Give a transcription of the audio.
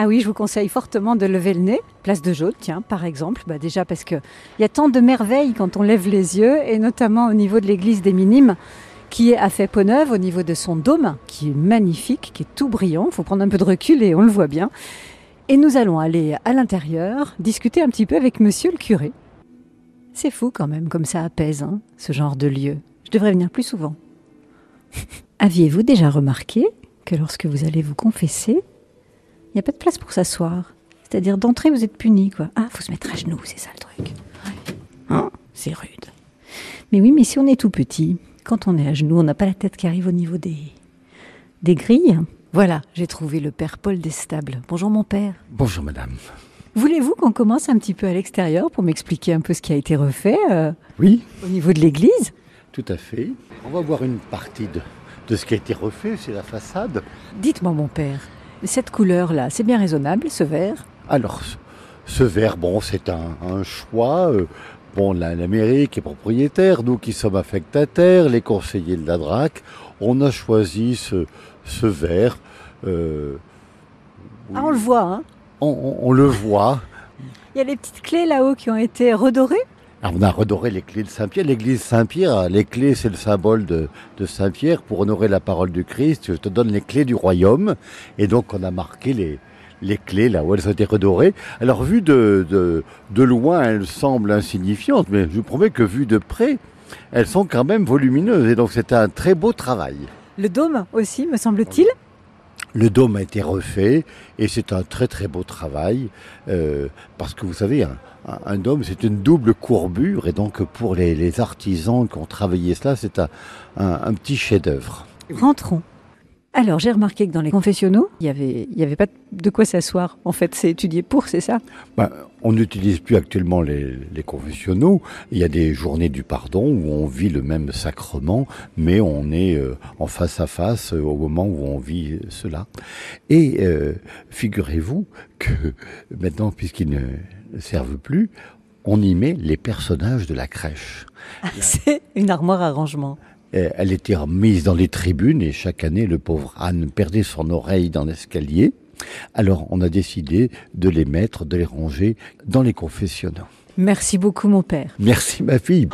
Ah oui, je vous conseille fortement de lever le nez. Place de Jaude, tiens, par exemple. Bah déjà parce qu'il y a tant de merveilles quand on lève les yeux, et notamment au niveau de l'église des Minimes, qui est à fait peau neuve au niveau de son dôme, qui est magnifique, qui est tout brillant. Il faut prendre un peu de recul et on le voit bien. Et nous allons aller à l'intérieur, discuter un petit peu avec monsieur le curé. C'est fou quand même, comme ça apaise, hein, ce genre de lieu. Je devrais venir plus souvent. Aviez-vous déjà remarqué que lorsque vous allez vous confesser, il n'y a pas de place pour s'asseoir C'est-à-dire d'entrée, vous êtes puni, quoi. Ah, faut se mettre à genoux, c'est ça le truc. Hein c'est rude. Mais oui, mais si on est tout petit, quand on est à genoux, on n'a pas la tête qui arrive au niveau des, des grilles. Voilà, j'ai trouvé le père Paul Destable. Bonjour mon père. Bonjour madame. Voulez-vous qu'on commence un petit peu à l'extérieur pour m'expliquer un peu ce qui a été refait euh, Oui, au niveau de l'église? Tout à fait. On va voir une partie de, de ce qui a été refait, c'est la façade. Dites-moi mon père, cette couleur-là, c'est bien raisonnable, ce vert? Alors, ce- verre, bon, c'est un, un choix. euh, bon, la, la mairie qui est propriétaire, nous qui sommes affectataires, les conseillers de la DRAC, on a choisi ce, ce verre. euh, Ah, on le voit, hein on, on- on le voit. Il y a les petites clés là-haut qui ont été redorées? Alors, on a redoré les clés de Saint-Pierre. L'église Saint-Pierre, les clés, c'est le symbole de, de Saint-Pierre. Pour honorer la parole du Christ, je te donne les clés du royaume. Et donc, on a marqué les, les clés là où elles ont été redorées. Alors, vu de, de, de loin, elles semblent insignifiantes, mais je vous promets que vu de près, elles sont quand même volumineuses. Et donc, c'est un très beau travail. Le dôme aussi, me semble-t-il. Le dôme a été refait et c'est un très très beau travail euh, parce que vous savez, un, dôme c'est une double courbure et donc pour les, artisans qui ont travaillé cela, c'est un petit chef-d'œuvre. Rentrons. Alors, j'ai remarqué que dans les confessionnaux, il n'y avait, il y avait pas de quoi s'asseoir. En fait, c'est étudié pour, c'est ça? Ben, on n'utilise plus actuellement les, les confessionnaux. Il y a des journées du pardon où on vit le même sacrement, mais on est euh, en face à face euh, au moment où on vit cela. Et euh, figurez-vous que maintenant, puisqu'ils ne servent plus, on y met les personnages de la crèche. C'est une armoire à rangement. Euh, Elle était remise dans les tribunes et chaque année, le pauvre Anne perdait son oreille dans l'escalier. Alors, on a décidé de les mettre, de les ranger dans les confessionnaux. Merci beaucoup, mon père. Merci ma fille.